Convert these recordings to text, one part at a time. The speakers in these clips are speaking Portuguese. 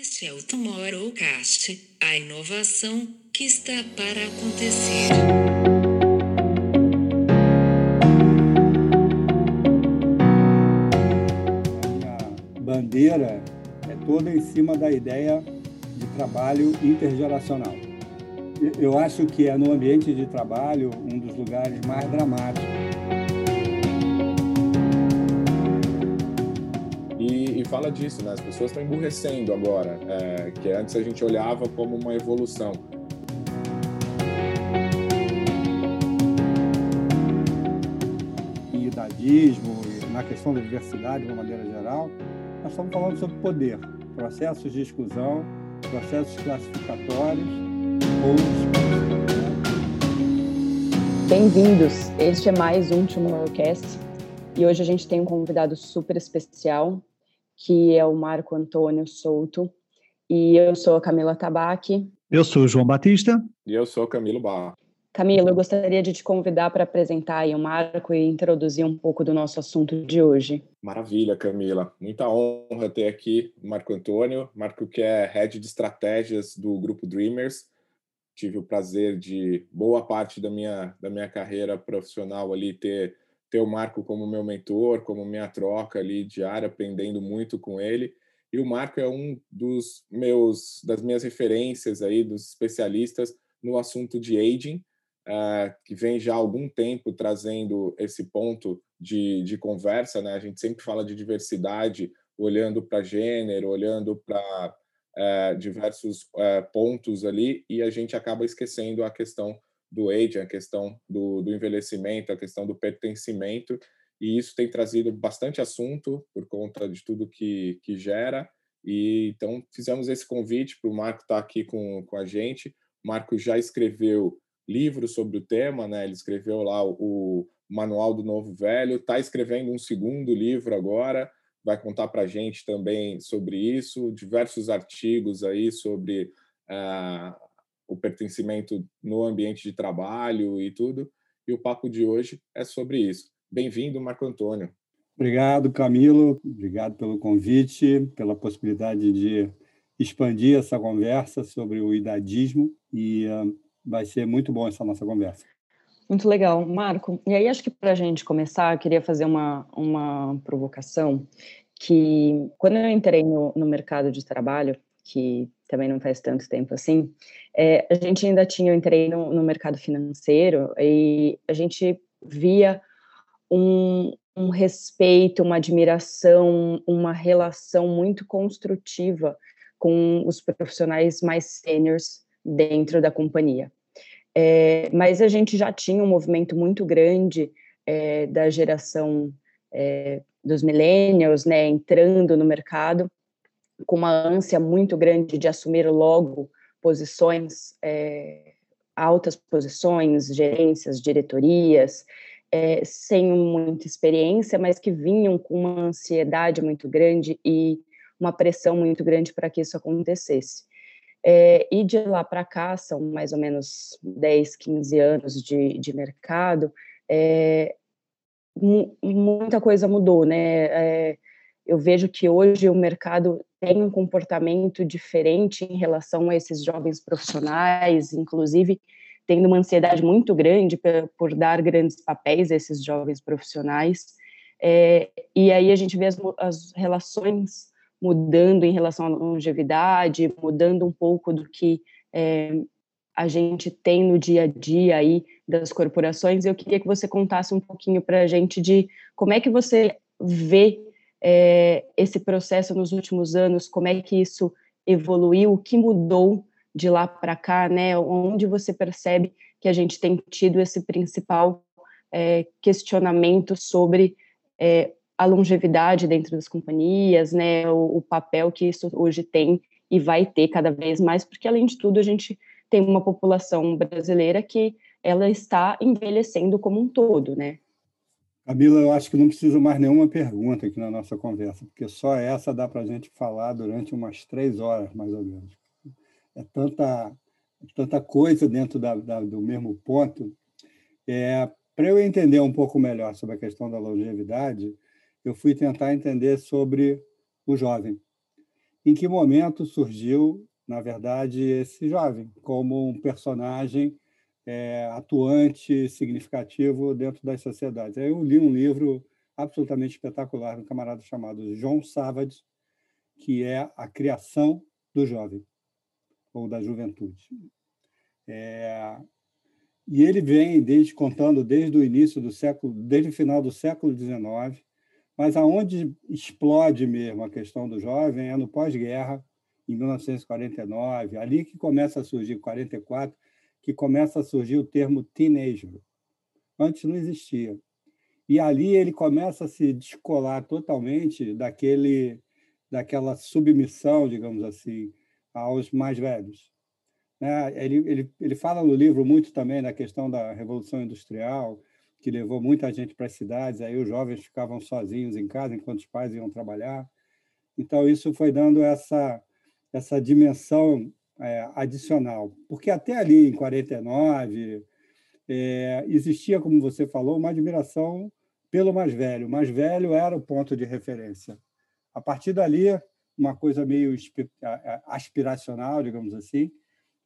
Este é o Tomorrowcast, a inovação que está para acontecer. A bandeira é toda em cima da ideia de trabalho intergeracional. Eu acho que é no ambiente de trabalho um dos lugares mais dramáticos. E, fala disso, né? As pessoas estão emburrecendo agora, é, que antes a gente olhava como uma evolução. E idadismo, e na questão da diversidade de uma maneira geral, nós estamos falando sobre poder, processos de exclusão, processos classificatórios ou Bem-vindos! Este é mais um Tomorrowcast e hoje a gente tem um convidado super especial, que é o Marco Antônio Souto. E eu sou a Camila Tabaque. Eu sou o João Batista. E eu sou Camilo Barra. Camila, eu gostaria de te convidar para apresentar aí o Marco e introduzir um pouco do nosso assunto de hoje. Maravilha, Camila. Muita honra ter aqui o Marco Antônio. Marco que é Head de Estratégias do Grupo Dreamers. Tive o prazer de, boa parte da minha, da minha carreira profissional ali, ter, ter o Marco como meu mentor, como minha troca ali diária, aprendendo muito com ele. E o Marco é um dos meus, das minhas referências aí, dos especialistas no assunto de aging, uh, que vem já há algum tempo trazendo esse ponto de, de conversa, né? A gente sempre fala de diversidade, olhando para gênero, olhando para uh, diversos uh, pontos ali, e a gente acaba esquecendo a questão do age, a questão do, do envelhecimento, a questão do pertencimento, e isso tem trazido bastante assunto por conta de tudo que, que gera. E então fizemos esse convite para o Marco estar tá aqui com, com a gente. O Marco já escreveu livros sobre o tema, né? Ele escreveu lá o, Manual do Novo Velho, está escrevendo um segundo livro agora, vai contar para a gente também sobre isso, diversos artigos aí sobre uh, o pertencimento no ambiente de trabalho e tudo. E o papo de hoje é sobre isso. Bem-vindo, Marco Antônio. Obrigado, Camilo. Obrigado pelo convite, pela possibilidade de expandir essa conversa sobre o idadismo e uh, vai ser muito bom essa nossa conversa. Muito legal, Marco. E aí, acho que para a gente começar, eu queria fazer uma, uma provocação que, quando eu entrei no, no mercado de trabalho, que também não faz tanto tempo assim, é, a gente ainda tinha, eu entrei no, no mercado financeiro e a gente via um, um respeito, uma admiração, uma relação muito construtiva com os profissionais mais seniors dentro da companhia. É, mas a gente já tinha um movimento muito grande é, da geração é, dos millennials, né, entrando no mercado com uma ânsia muito grande de assumir logo posições, é, altas posições, gerências, diretorias, é, sem muita experiência, mas que vinham com uma ansiedade muito grande e uma pressão muito grande para que isso acontecesse. É, e de lá para cá, são mais ou menos 10, 15 anos de, de mercado, muita coisa mudou, né? Eu vejo que hoje o mercado tem um comportamento diferente em relação a esses jovens profissionais, inclusive tendo uma ansiedade muito grande por, por dar grandes papéis a esses jovens profissionais. É, e aí a gente vê as, as relações mudando em relação à longevidade, mudando um pouco do que é, a gente tem no dia a dia aí das corporações. Eu queria que você contasse um pouquinho para a gente de como é que você vê é, esse processo nos últimos anos, como é que isso evoluiu, o que mudou de lá para cá, né? Onde você percebe que a gente tem tido esse principal é, questionamento sobre é, a longevidade dentro das companhias, né, o, o, papel que isso hoje tem e vai ter cada vez mais, porque além de tudo a gente tem uma população brasileira que ela está envelhecendo como um todo, né? Camila, eu acho que não precisa mais nenhuma pergunta aqui na nossa conversa, porque só essa dá para a gente falar durante umas três horas, mais ou menos. É tanta, é tanta coisa dentro da, da, do mesmo ponto. É, para eu entender um pouco melhor sobre a questão da longevidade, eu fui tentar entender sobre o jovem. em que momento surgiu, na verdade, esse jovem como um personagem é, atuante, significativo dentro das sociedades. Aí eu li um livro absolutamente espetacular de um camarada chamado John Savage, que é A Criação do Jovem, ou da Juventude. É, e ele vem desde contando desde o início do século, desde o final do século XIX, mas aonde explode mesmo a questão do jovem é no pós-guerra, em 1949, ali que começa a surgir, 44, que começa a surgir o termo teenager. Antes não existia. E ali ele começa a se descolar totalmente daquele daquela submissão, digamos assim, aos mais velhos. Né? Ele, ele, ele fala no livro muito também da questão da Revolução Industrial, que levou muita gente para as cidades, aí os jovens ficavam sozinhos em casa enquanto os pais iam trabalhar. Então, isso foi dando essa, essa dimensão é, adicional. Porque até ali, em 49, é, existia, como você falou, uma admiração pelo mais velho. O mais velho era o ponto de referência. A partir dali, uma coisa meio aspiracional, digamos assim,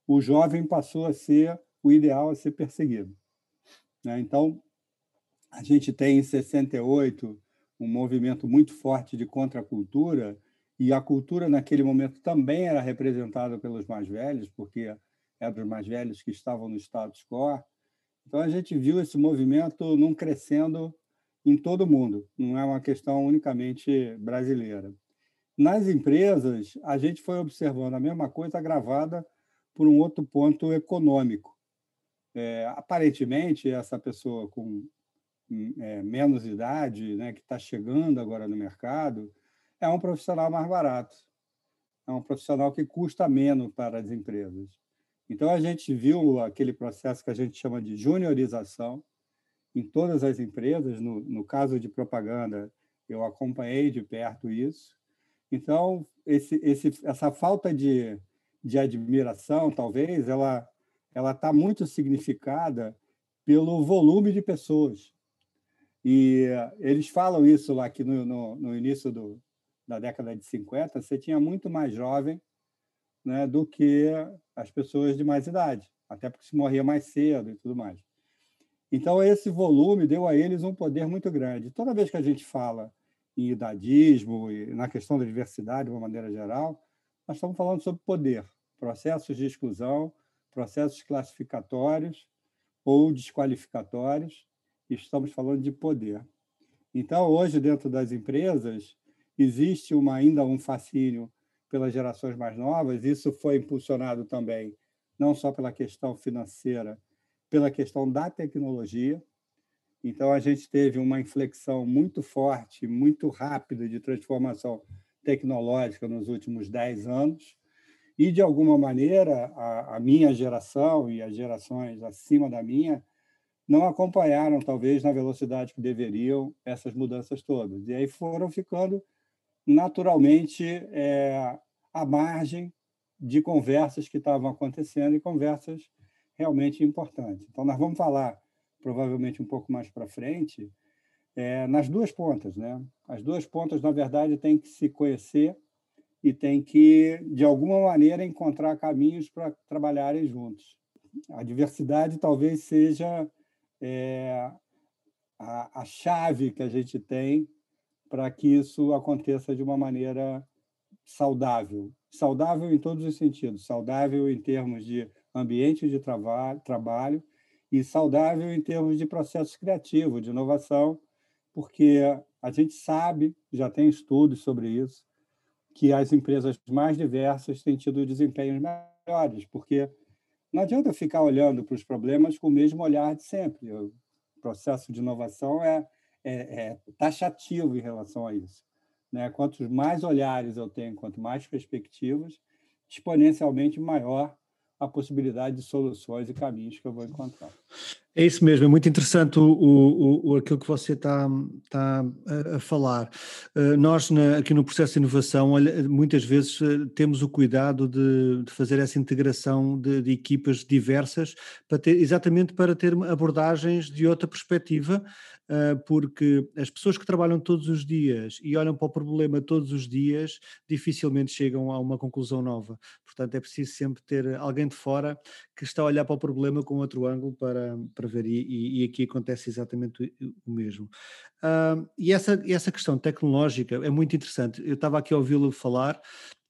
o jovem passou a ser o ideal a ser perseguido. Né? Então, a gente tem em 68 um movimento muito forte de contracultura, e a cultura naquele momento também era representada pelos mais velhos, porque eram os mais velhos que estavam no status quo. Então, a gente viu esse movimento não crescendo em todo o mundo, não é uma questão unicamente brasileira. Nas empresas, a gente foi observando a mesma coisa agravada por um outro ponto econômico. É, aparentemente, essa pessoa com hum, é, menos idade, né, que está chegando agora no mercado, é um profissional mais barato. É um profissional que custa menos para as empresas. Então, a gente viu aquele processo que a gente chama de juniorização em todas as empresas. No, no caso de propaganda, eu acompanhei de perto isso. Então, esse, esse, essa falta de de admiração, talvez, ela ela está muito significada pelo volume de pessoas. E eles falam isso lá que no, no, no início do, da década de 50, você tinha muito mais jovem né, do que as pessoas de mais idade, até porque se morria mais cedo e tudo mais. Então, esse volume deu a eles um poder muito grande. Toda vez que a gente fala em idadismo e na questão da diversidade, de uma maneira geral, nós estamos falando sobre poder processos de exclusão, processos classificatórios ou desqualificatórios, estamos falando de poder. Então, hoje, dentro das empresas, existe uma, ainda um fascínio pelas gerações mais novas, isso foi impulsionado também, não só pela questão financeira, pela questão da tecnologia. Então, a gente teve uma inflexão muito forte, muito rápida de transformação tecnológica nos últimos 10 anos, e, de alguma maneira, a, a minha geração e as gerações acima da minha não acompanharam, talvez, na velocidade que deveriam essas mudanças todas. E aí foram ficando naturalmente é, à margem de conversas que estavam acontecendo e conversas realmente importantes. Então, nós vamos falar, provavelmente um pouco mais para frente, é, nas duas pontas. Né? As duas pontas, na verdade, têm que se conhecer e tem que, de alguma maneira, encontrar caminhos para trabalharem juntos. A diversidade talvez seja é, a, a chave que a gente tem para que isso aconteça de uma maneira saudável. Saudável em todos os sentidos. Saudável em termos de ambiente de trabalho e saudável em termos de processo criativo, de inovação, porque a gente sabe, já tem estudos sobre isso, que as empresas mais diversas têm tido desempenhos melhores, porque não adianta ficar olhando para os problemas com o mesmo olhar de sempre. O processo de inovação é, é, é taxativo em relação a isso. Né? Quantos mais olhares eu tenho, quanto mais perspectivas, exponencialmente maior a possibilidade de soluções e caminhos que eu vou encontrar. É isso mesmo, é muito interessante o, o, o aquilo que você está, está a, a, falar. Uh, nós, na, aqui no processo de inovação, olha, muitas vezes uh, temos o cuidado de, de fazer essa integração de, de, equipas diversas, para ter, exatamente para ter abordagens de outra perspectiva, uh, porque as pessoas que trabalham todos os dias e olham para o problema todos os dias, dificilmente chegam a uma conclusão nova. Portanto, é preciso sempre ter alguém de fora que está a olhar para o problema com outro ângulo para, para ver, e, e aqui acontece exatamente o mesmo. Uh, e essa, essa questão tecnológica é muito interessante. Eu estava aqui a ouvi-lo falar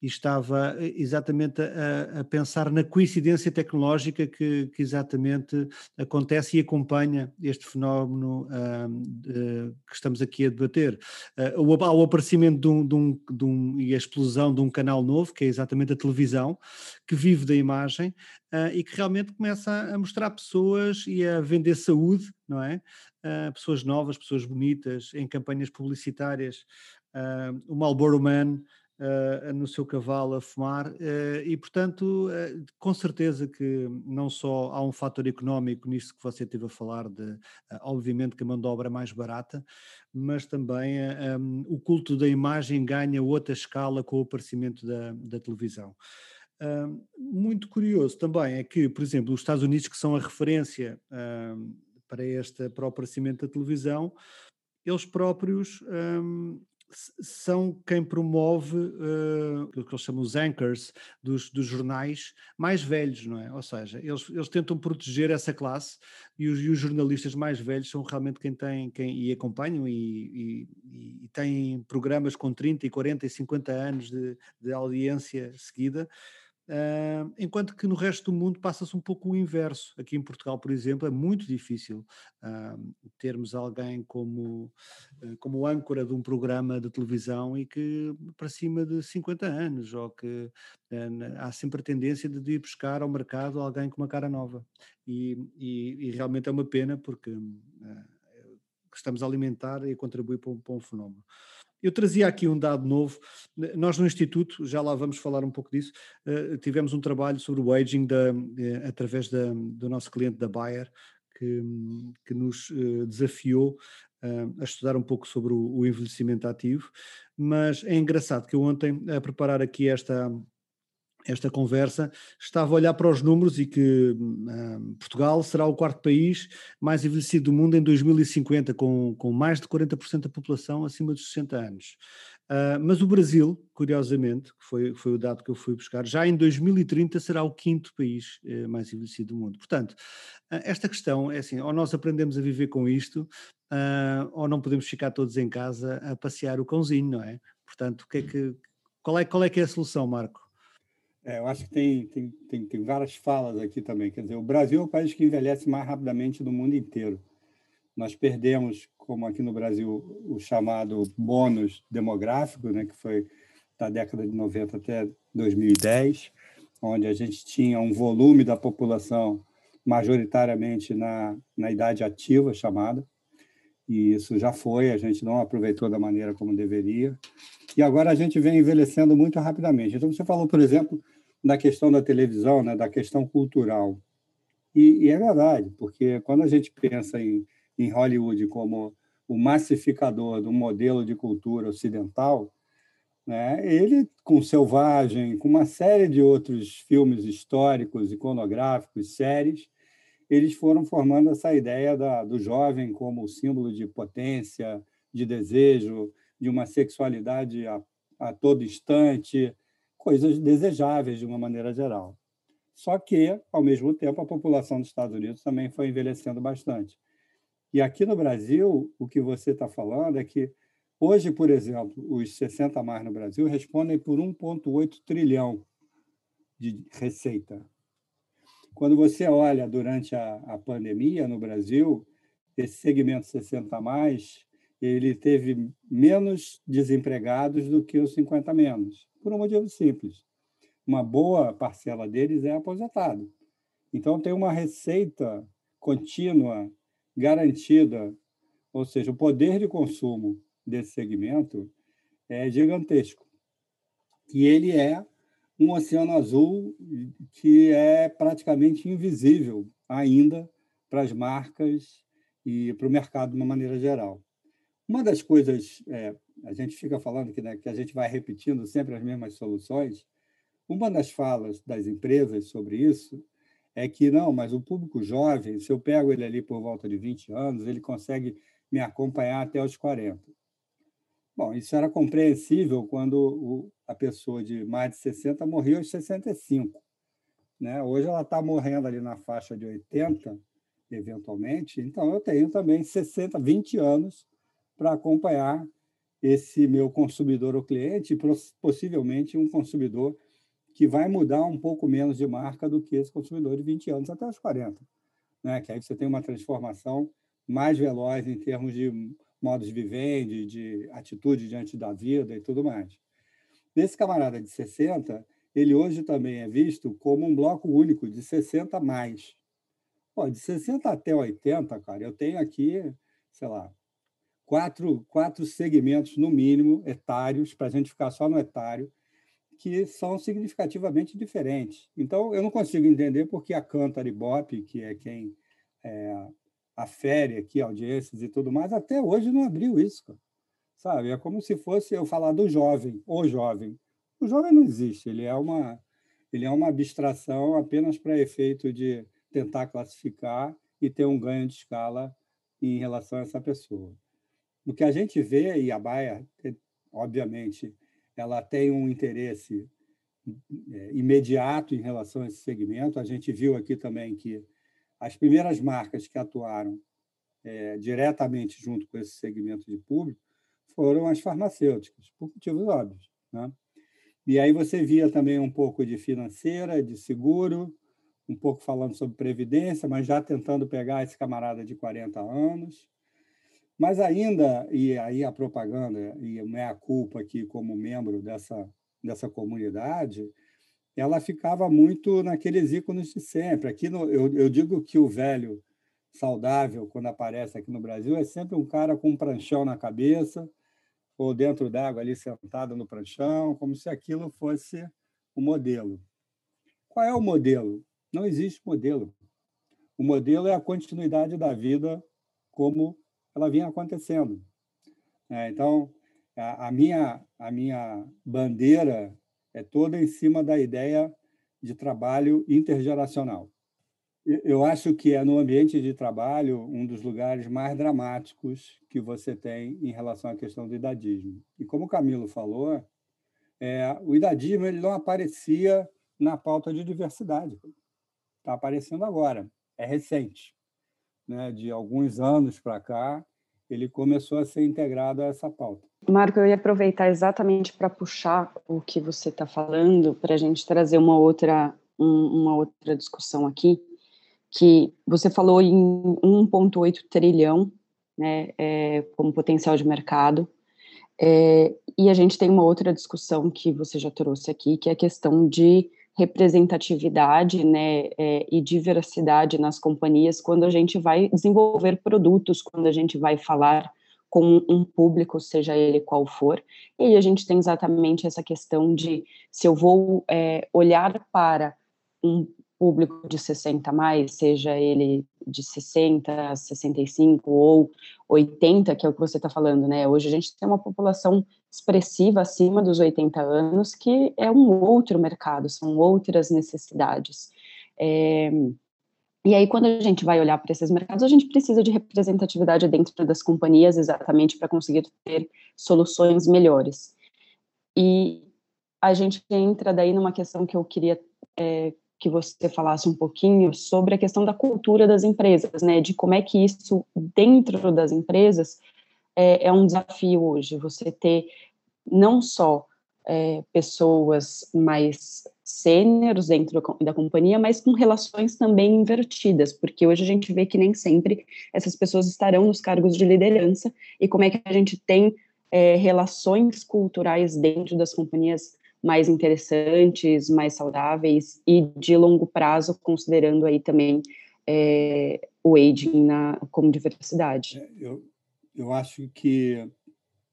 e estava eh, exatamente a, a, pensar na coincidência tecnológica que, que, exatamente acontece e acompanha este fenómeno uh, que estamos aqui a debater. Uh, o, o aparecimento de um, de, um, de um, e a explosão de um canal novo, que é exatamente a televisão, que vive da imagem uh, e que realmente começa a mostrar pessoas e a vender saúde, não é? pessoas novas, pessoas bonitas, em campanhas publicitárias. o Marlboro Man uh, no seu cavalo a fumar, uh, e portanto, uh, com certeza que não só há um fator económico nisso que você teve a falar, de obviamente que a mão de obra é mais barata, mas também um, o culto da imagem ganha outra escala com o aparecimento da, da televisão. Uh, muito curioso também é que, por exemplo, os Estados Unidos, que são a referência uh, para, este, para o aparecimento da televisão, eles próprios um, são quem promove uh, o que eles chamam os anchors dos, dos, jornais mais velhos, não é? Ou seja, eles, eles tentam proteger essa classe e os, e os, jornalistas mais velhos são realmente quem tem quem, e acompanham e, e, e têm programas com 30 e 40 e 50 anos de, de audiência seguida Uh, enquanto que no resto do mundo passa-se um pouco o inverso. Aqui em Portugal, por exemplo, é muito difícil uh, termos alguém como, uh, como âncora de um programa de televisão e que para cima de 50 anos, ou que há sempre a tendência de ir buscar ao mercado alguém com uma cara nova. E, e, e realmente é uma pena porque estamos a alimentar e a contribuir para um, para um fenómeno. Eu trazia aqui um dado novo. Nós no Instituto, já lá vamos falar um pouco disso, uh, tivemos um trabalho sobre o aging da, uh, através da, do nosso cliente da Bayer, que, que nos uh, desafiou a estudar um pouco sobre o, o envelhecimento ativo. Mas é engraçado que eu ontem, a preparar aqui esta, esta conversa, estava a olhar para os números e que hum, Portugal será o quarto país mais envelhecido do mundo em 2050, com, com mais de 40% da população acima dos 60 anos. Uh, mas o Brasil, curiosamente, que foi, foi o dado que eu fui buscar, já em 2030 será o quinto país uh, mais envelhecido do mundo. Portanto, uh, esta questão é assim: ou nós aprendemos a viver com isto, ah, ou não podemos ficar todos em casa a passear o cãozinho, não é? Portanto, que é que, qual, é, qual é que é a solução, Marco? É, eu acho que tem, tem, tem, tem, várias falas aqui também. Quer dizer, o Brasil é o país que envelhece mais rapidamente do mundo inteiro. Nós perdemos, como aqui no Brasil, o chamado bônus demográfico, né, que foi da década de 90 até 2010, onde a gente tinha um volume da população majoritariamente na, na idade ativa, chamada, e isso já foi, a gente não aproveitou da maneira como deveria. E agora a gente vem envelhecendo muito rapidamente. Então, você falou, por exemplo, da questão da televisão, né, da questão cultural. E, e, é verdade, porque quando a gente pensa em, em Hollywood como o massificador do modelo de cultura ocidental, né, ele, com Selvagem, com uma série de outros filmes históricos, iconográficos, séries, eles foram formando essa ideia da, do jovem como símbolo de potência, de desejo, de uma sexualidade a, a todo instante, coisas desejáveis de uma maneira geral. Só que, ao mesmo tempo, a população dos Estados Unidos também foi envelhecendo bastante. E aqui no Brasil, o que você está falando é que hoje, por exemplo, os 60 mais no Brasil respondem por 1,8 trilhão de receita. Quando você olha durante a, a pandemia no Brasil, esse segmento 60 mais ele teve menos desempregados do que os 50 menos por um motivo simples. Uma boa parcela deles é aposentado. Então, tem uma receita contínua, garantida, ou seja, o poder de consumo desse segmento é gigantesco. E ele é um oceano azul que é praticamente invisível ainda para as marcas e para o mercado de uma maneira geral. Uma das coisas, é, a gente fica falando que, né, que a gente vai repetindo sempre as mesmas soluções, uma das falas das empresas sobre isso é que, não, mas o público jovem, se eu pego ele ali por volta de 20 anos, ele consegue me acompanhar até os 40. Bom, isso era compreensível quando o, a pessoa de mais de 60 morreu aos 65. Né? Hoje ela está morrendo ali na faixa de 80, eventualmente, então eu tenho também 60, 20 anos para acompanhar esse meu consumidor ou cliente, possivelmente um consumidor que vai mudar um pouco menos de marca do que esse consumidor de 20 anos até os 40. Né? Que aí você tem uma transformação mais veloz em termos de modos de viver, de, de atitude diante da vida e tudo mais. Esse camarada de 60, ele hoje também é visto como um bloco único de 60 mais. Pô, de 60 até 80, cara, eu tenho aqui, sei lá, quatro, quatro segmentos, no mínimo, etários, para a gente ficar só no etário, que são significativamente diferentes. Então, eu não consigo entender porque a Cantar Bop, que é quem é, afere aqui audiências e tudo mais, até hoje não abriu isso, cara. sabe? É como se fosse eu falar do jovem, o jovem. O jovem não existe, ele é uma, ele é uma abstração apenas para efeito de tentar classificar e ter um ganho de escala em relação a essa pessoa. O que a gente vê, e a Baia, obviamente, ela tem um interesse é, imediato em relação a esse segmento. A gente viu aqui também que as primeiras marcas que atuaram é, diretamente junto com esse segmento de público foram as farmacêuticas, por motivos óbvios. Né? E aí você via também um pouco de financeira, de seguro, um pouco falando sobre previdência, mas já tentando pegar esse camarada de 40 anos. Mas ainda, e aí a propaganda e a minha culpa aqui como membro dessa, dessa comunidade, ela ficava muito naqueles ícones de sempre. Aqui no, eu, eu digo que o velho saudável, quando aparece aqui no Brasil, é sempre um cara com um pranchão na cabeça, ou dentro d'água ali sentado no pranchão, como se aquilo fosse o modelo. Qual é o modelo? Não existe modelo. O modelo é a continuidade da vida como ela vinha acontecendo. É, então, a, a, minha, a minha bandeira é toda em cima da ideia de trabalho intergeracional. Eu acho que é no ambiente de trabalho um dos lugares mais dramáticos que você tem em relação à questão do idadismo. E como o Camilo falou, é, o idadismo ele não aparecia na pauta de diversidade. Está aparecendo agora, é recente né, de alguns anos para cá, ele começou a ser integrado a essa pauta. Marco, eu ia aproveitar exatamente para puxar o que você está falando, para a gente trazer uma outra, um, uma outra discussão aqui, que você falou em 1,8 trilhão né, é, como potencial de mercado, é, e a gente tem uma outra discussão que você já trouxe aqui, que é a questão de representatividade né, é, e diversidade nas companhias quando a gente vai desenvolver produtos, quando a gente vai falar com um público, seja ele qual for. E aí a gente tem exatamente essa questão de se eu vou é, olhar para um público de 60 mais, seja ele de 60, 65 ou 80, que é o que você está falando, né? Hoje a gente tem uma população expressiva acima dos 80 anos, que é um outro mercado, são outras necessidades. É, e aí, quando a gente vai olhar para esses mercados, a gente precisa de representatividade dentro das companhias, exatamente para conseguir ter soluções melhores. E a gente entra daí numa questão que eu queria é, que você falasse um pouquinho sobre a questão da cultura das empresas, né? De como é que isso dentro das empresas é, é um desafio hoje. Você ter não só é, pessoas mais sêniores dentro da companhia, mas com relações também invertidas, porque hoje a gente vê que nem sempre essas pessoas estarão nos cargos de liderança e como é que a gente tem é, relações culturais dentro das companhias mais interessantes, mais saudáveis e de longo prazo, considerando aí também é, o aging na, como diversidade. É, eu, eu acho que,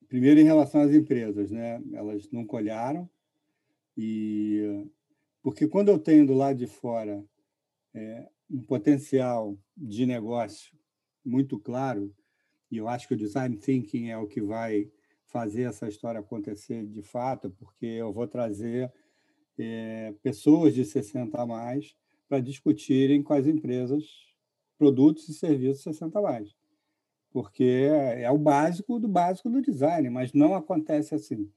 primeiro em relação às empresas, né, elas nunca olharam, e, porque quando eu tenho do lado de fora é, um potencial de negócio muito claro, e eu acho que o design thinking é o que vai fazer essa história acontecer de fato, porque eu vou trazer é, pessoas de 60 a mais para discutirem com as empresas produtos e serviços 60 a mais. Porque é, o básico do básico do design, mas não acontece assim.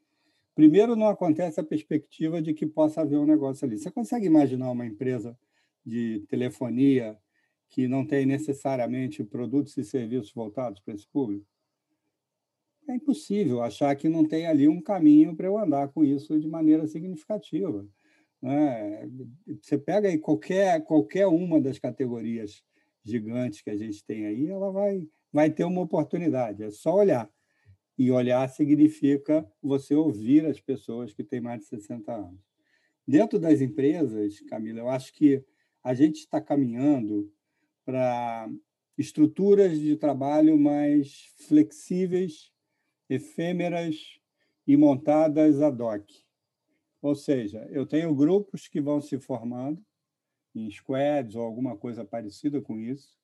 Primeiro, não acontece a perspectiva de que possa haver um negócio ali. Você consegue imaginar uma empresa de telefonia que não tem necessariamente produtos e serviços voltados para esse público? É impossível achar que não tem ali um caminho para eu andar com isso de maneira significativa. Né? Você pega aí qualquer, qualquer uma das categorias gigantes que a gente tem aí, ela vai, vai ter uma oportunidade, é só olhar. E olhar significa você ouvir as pessoas que têm mais de 60 anos. Dentro das empresas, Camila, eu acho que a gente está caminhando para estruturas de trabalho mais flexíveis, efêmeras e montadas ad hoc. Ou seja, eu tenho grupos que vão se formando em squads ou alguma coisa parecida com isso,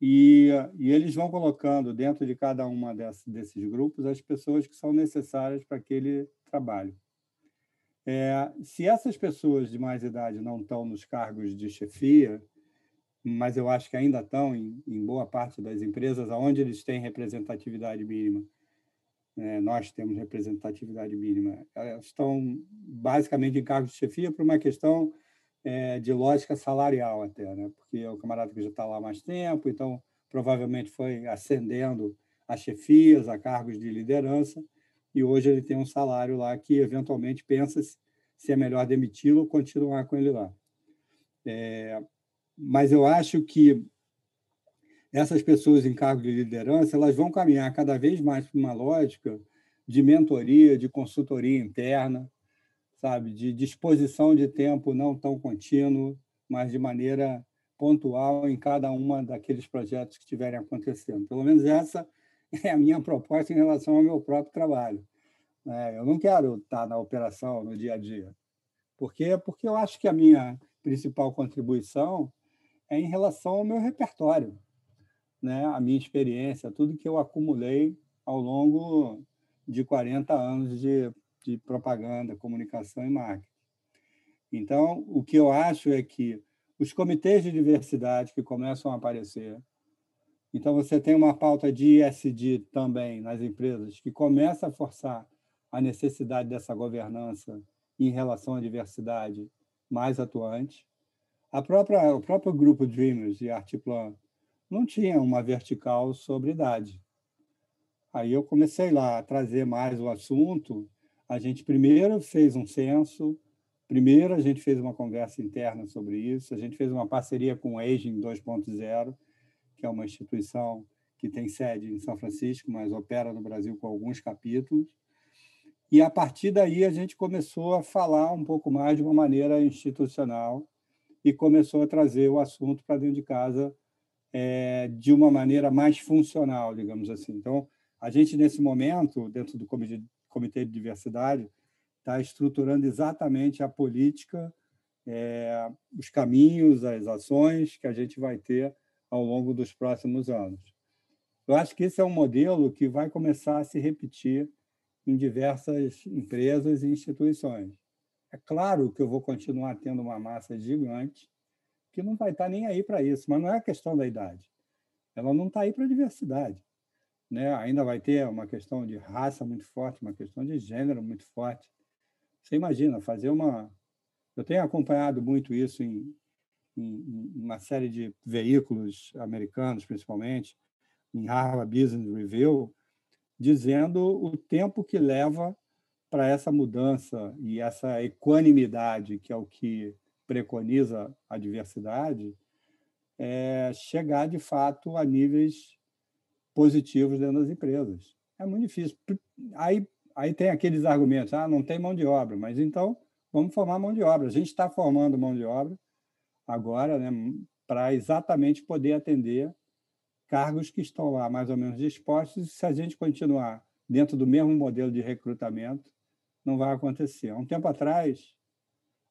e, e eles vão colocando dentro de cada uma desses grupos as pessoas que são necessárias para aquele trabalho. É, se essas pessoas de mais idade não estão nos cargos de chefia, mas eu acho que ainda estão em, em boa parte das empresas onde eles têm representatividade mínima, é, nós temos representatividade mínima, elas estão basicamente em cargos de chefia por uma questão é, de lógica salarial até, né? porque é o camarada que já está lá há mais tempo, então provavelmente foi ascendendo a chefias, a cargos de liderança, e hoje ele tem um salário lá que eventualmente pensa se é melhor demiti-lo ou continuar com ele lá. É, mas eu acho que essas pessoas em cargo de liderança elas vão caminhar cada vez mais para uma lógica de mentoria, de consultoria interna, sabe, de disposição de tempo não tão contínuo, mas de maneira pontual em cada uma daqueles projetos que estiverem acontecendo. Pelo menos essa é a minha proposta em relação ao meu próprio trabalho. É, eu não quero estar na operação no dia a dia. Por quê? Porque eu acho que a minha principal contribuição é em relação ao meu repertório né, a minha experiência, tudo que eu acumulei ao longo de 40 anos de, de propaganda, comunicação e marketing. Então, o que eu acho é que os comitês de diversidade que começam a aparecer, então você tem uma pauta de ISD também nas empresas que começa a forçar a necessidade dessa governança em relação à diversidade mais atuante. A própria, o próprio grupo Dreamers e Artiplan não tinha uma vertical sobre idade. Aí eu comecei lá a trazer mais o assunto. A gente primeiro fez um censo, primeiro a gente fez uma conversa interna sobre isso, a gente fez uma parceria com o Aging 2.0, que é uma instituição que tem sede em São Francisco, mas opera no Brasil com alguns capítulos. E a partir daí a gente começou a falar um pouco mais de uma maneira institucional e começou a trazer o assunto para dentro de casa é, de uma maneira mais funcional, digamos assim. Então, a gente, nesse momento, dentro do Comitê de Diversidade, está estruturando exatamente a política, é, os caminhos, as ações que a gente vai ter ao longo dos próximos anos. Eu acho que esse é um modelo que vai começar a se repetir em diversas empresas e instituições. É claro que eu vou continuar tendo uma massa gigante que não vai estar nem aí para isso, mas não é a questão da idade. Ela não está aí para a diversidade. Né? Ainda vai ter uma questão de raça muito forte, uma questão de gênero muito forte. Você imagina fazer uma. Eu tenho acompanhado muito isso em, em, em uma série de veículos americanos, principalmente, em Harvard Business Review, dizendo o tempo que leva para essa mudança e essa equanimidade, que é o que preconiza a diversidade, é chegar de fato a níveis positivos dentro das empresas. É muito difícil. Aí, aí tem aqueles argumentos, ah, não tem mão de obra, mas então vamos formar mão de obra. A gente está formando mão de obra agora, né, para exatamente poder atender cargos que estão lá mais ou menos dispostos, e se a gente continuar dentro do mesmo modelo de recrutamento, não vai acontecer. Há um tempo atrás,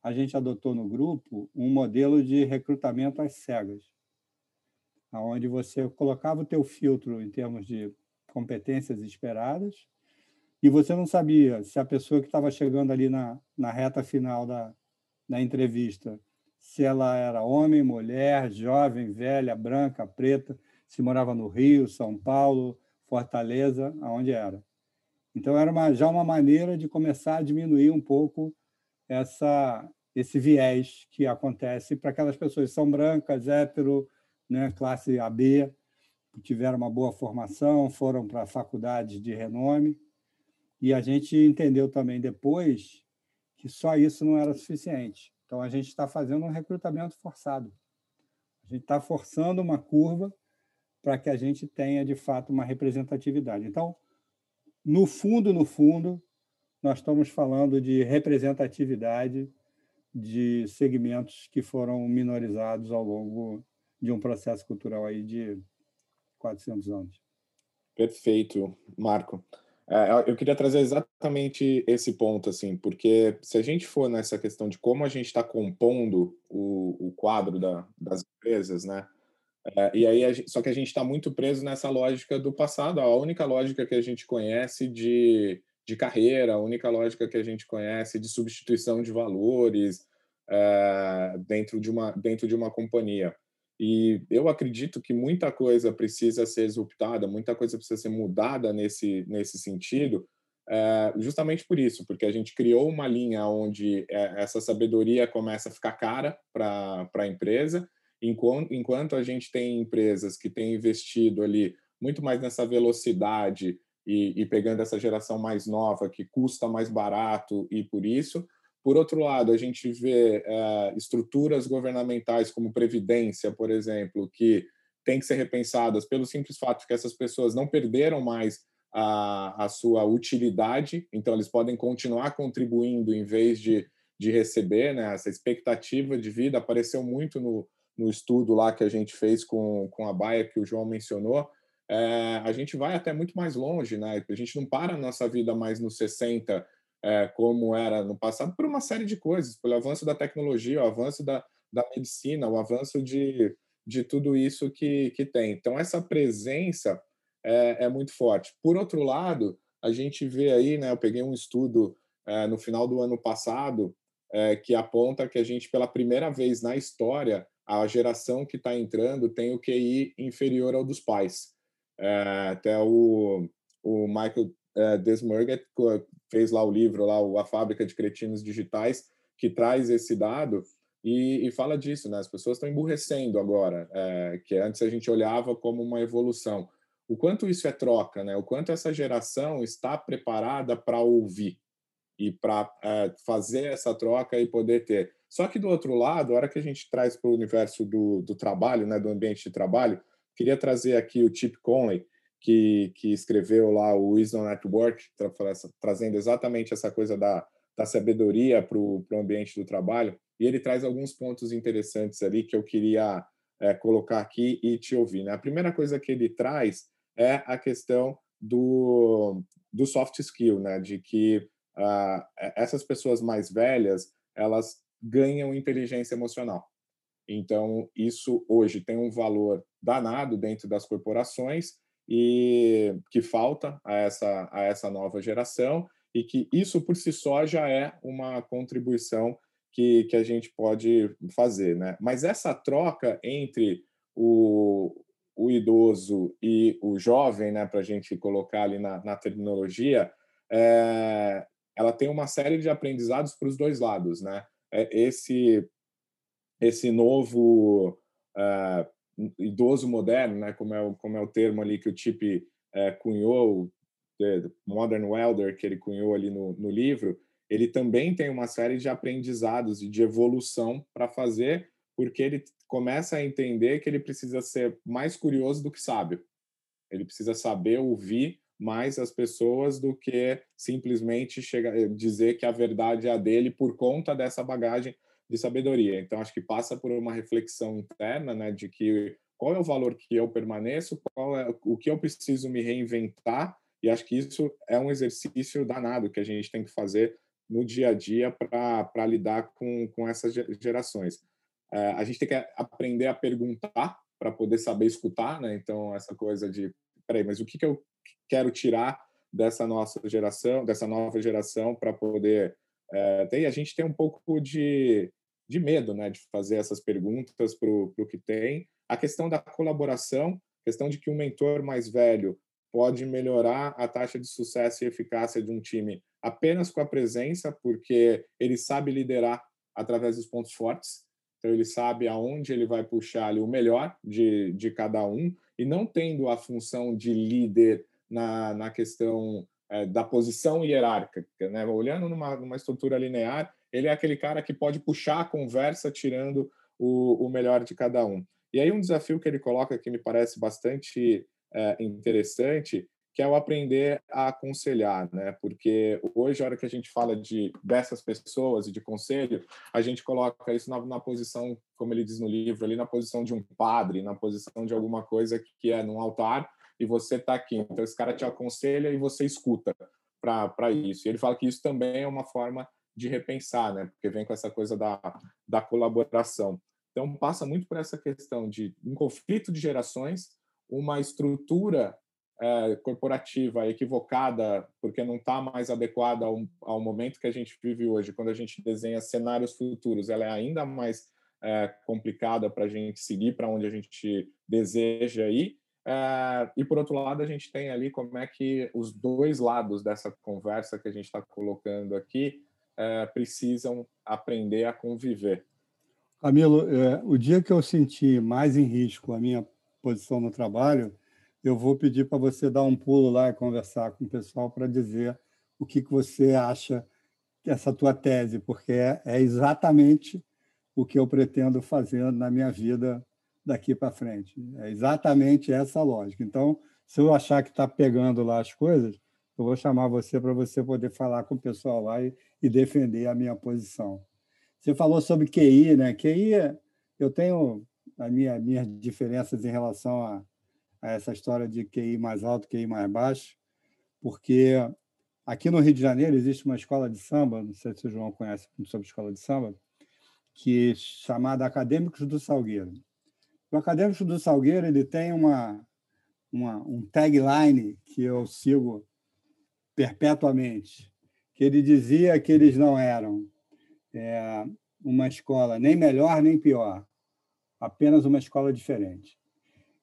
a gente adotou no grupo um modelo de recrutamento às cegas, onde você colocava o teu filtro em termos de competências esperadas e você não sabia se a pessoa que estava chegando ali na, na reta final da, da entrevista, se ela era homem, mulher, jovem, velha, branca, preta, se morava no Rio, São Paulo, Fortaleza, aonde era. Então, era uma, já uma maneira de começar a diminuir um pouco essa, esse viés que acontece para aquelas pessoas que são brancas, hétero, né, classe AB, tiveram uma boa formação, foram para faculdades de renome. E a gente entendeu também depois que só isso não era suficiente. Então, a gente está fazendo um recrutamento forçado. A gente está forçando uma curva para que a gente tenha, de fato, uma representatividade. Então, no fundo, no fundo, nós estamos falando de representatividade de segmentos que foram minorizados ao longo de um processo cultural aí de 400 anos. Perfeito, Marco. É, eu queria trazer exatamente esse ponto, assim, porque se a gente for nessa questão de como a gente está compondo o, o quadro da, das empresas, né? É, e aí, gente, só que a gente está muito preso nessa lógica do passado, a única lógica que a gente conhece de, de carreira, a única lógica que a gente conhece de substituição de valores é, dentro, de uma, dentro de uma companhia. E eu acredito que muita coisa precisa ser exultada, muita coisa precisa ser mudada nesse, nesse sentido, é, justamente por isso, porque a gente criou uma linha onde é, essa sabedoria começa a ficar cara para a empresa Enquanto, enquanto a gente tem empresas que têm investido ali muito mais nessa velocidade e, e, pegando essa geração mais nova, que custa mais barato e por isso. Por outro lado, a gente vê é, estruturas governamentais como Previdência, por exemplo, que têm que ser repensadas pelo simples fato que essas pessoas não perderam mais a, a sua utilidade, então eles podem continuar contribuindo em vez de, de receber, né? essa expectativa de vida apareceu muito no, no estudo lá que a gente fez com, com a Baia, que o João mencionou, é, a gente vai até muito mais longe, né? A gente não para a nossa vida mais nos 60, é, como era no passado, por uma série de coisas, pelo avanço da tecnologia, o avanço da, da medicina, o avanço de, de tudo isso que, que tem. Então, essa presença é, é muito forte. Por outro lado, a gente vê aí, né? Eu peguei um estudo é, no final do ano passado que aponta que a gente, pela primeira vez na história, a geração que está entrando tem o QI inferior ao dos pais. É, até o, o Michael é, Desmurget fez lá o livro, lá, A Fábrica de Cretinos Digitais, que traz esse dado e, e fala disso, né? As pessoas estão emburrecendo agora, é, que antes a gente olhava como uma evolução. O quanto isso é troca, né? O quanto essa geração está preparada para ouvir e para é, fazer essa troca e poder ter. Só que do outro lado, a hora que a gente traz para o universo do, do trabalho, né, do ambiente de trabalho, queria trazer aqui o Chip Conley, que, que escreveu lá o Wisdom Network, tra trazendo exatamente essa coisa da, da sabedoria para o ambiente do trabalho, e ele traz alguns pontos interessantes ali que eu queria é, colocar aqui e te ouvir. Né? A primeira coisa que ele traz é a questão do, do soft skill, né? de que uh, essas pessoas mais velhas, elas ganham inteligência emocional. Então, isso hoje tem um valor danado dentro das corporações e que falta a essa, a essa nova geração e que isso por si só já é uma contribuição que, que a gente pode fazer. Né? Mas essa troca entre o, o idoso e o jovem, né, para a gente colocar ali na, na terminologia, é, ela tem uma série de aprendizados para os dois lados. Né? É, esse esse novo uh, idoso moderno, né, como é o como é o termo ali que o Chip uh, cunhou, the modern welder que ele cunhou ali no, no livro, ele também tem uma série de aprendizados e de evolução para fazer, porque ele começa a entender que ele precisa ser mais curioso do que sábio. Ele precisa saber ouvir mais as pessoas do que simplesmente chegar, eh, dizer que a verdade é a dele por conta dessa bagagem de sabedoria. Então, acho que passa por uma reflexão interna, né, de que qual é o valor que eu permaneço, qual é o que eu preciso me reinventar, e acho que isso é um exercício danado que a gente tem que fazer no dia a dia para lidar com, com essas gerações. É, a gente tem que aprender a perguntar para poder saber escutar, né? Então, essa coisa de, peraí, mas o que, que eu quero tirar dessa nossa geração, dessa nova geração, para poder é, ter? A gente tem um pouco de, de medo, né, de fazer essas perguntas para o que tem. A questão da colaboração, questão de que um mentor mais velho pode melhorar a taxa de sucesso e eficácia de um time apenas com a presença, porque ele sabe liderar através dos pontos fortes. Então, ele sabe aonde ele vai puxar ali o melhor de, de cada um, e não tendo a função de líder na, na questão é, da posição hierárquica. Né? Olhando numa, numa estrutura linear, ele é aquele cara que pode puxar a conversa tirando o, o melhor de cada um. E aí, um desafio que ele coloca que me parece bastante é, interessante que é o aprender a aconselhar, né? Porque hoje, a hora que a gente fala de dessas pessoas e de conselho, a gente coloca isso na, na, posição, como ele diz no livro, ali na posição de um padre, na posição de alguma coisa que é num altar e você está aqui. Então, esse cara te aconselha e você escuta para isso. E ele fala que isso também é uma forma de repensar, né? Porque vem com essa coisa da, da colaboração. Então, passa muito por essa questão de um conflito de gerações, uma estrutura é, corporativa equivocada, porque não está mais adequada ao, ao, momento que a gente vive hoje, quando a gente desenha cenários futuros, ela é ainda mais é, complicada para a gente seguir para onde a gente deseja ir. É, e por outro lado, a gente tem ali como é que os dois lados dessa conversa que a gente está colocando aqui é, precisam aprender a conviver. Camilo, é, o dia que eu senti mais em risco a minha posição no trabalho eu vou pedir para você dar um pulo lá e conversar com o pessoal para dizer o que, que você acha dessa tua tese, porque é, é exatamente o que eu pretendo fazer na minha vida daqui para frente. É exatamente essa lógica. Então, se eu achar que está pegando lá as coisas, eu vou chamar você para você poder falar com o pessoal lá e, e, defender a minha posição. Você falou sobre QI, né? QI, eu tenho as minha, minhas diferenças em relação a, a essa história de QI mais alto, QI mais baixo, porque aqui no Rio de Janeiro existe uma escola de samba, não sei se o João conhece sobre escola de samba, que é chamada Acadêmicos do Salgueiro. O Acadêmicos do Salgueiro ele tem uma, uma, um tagline que eu sigo perpetuamente, que ele dizia que eles não eram é, uma escola nem melhor nem pior, apenas uma escola diferente.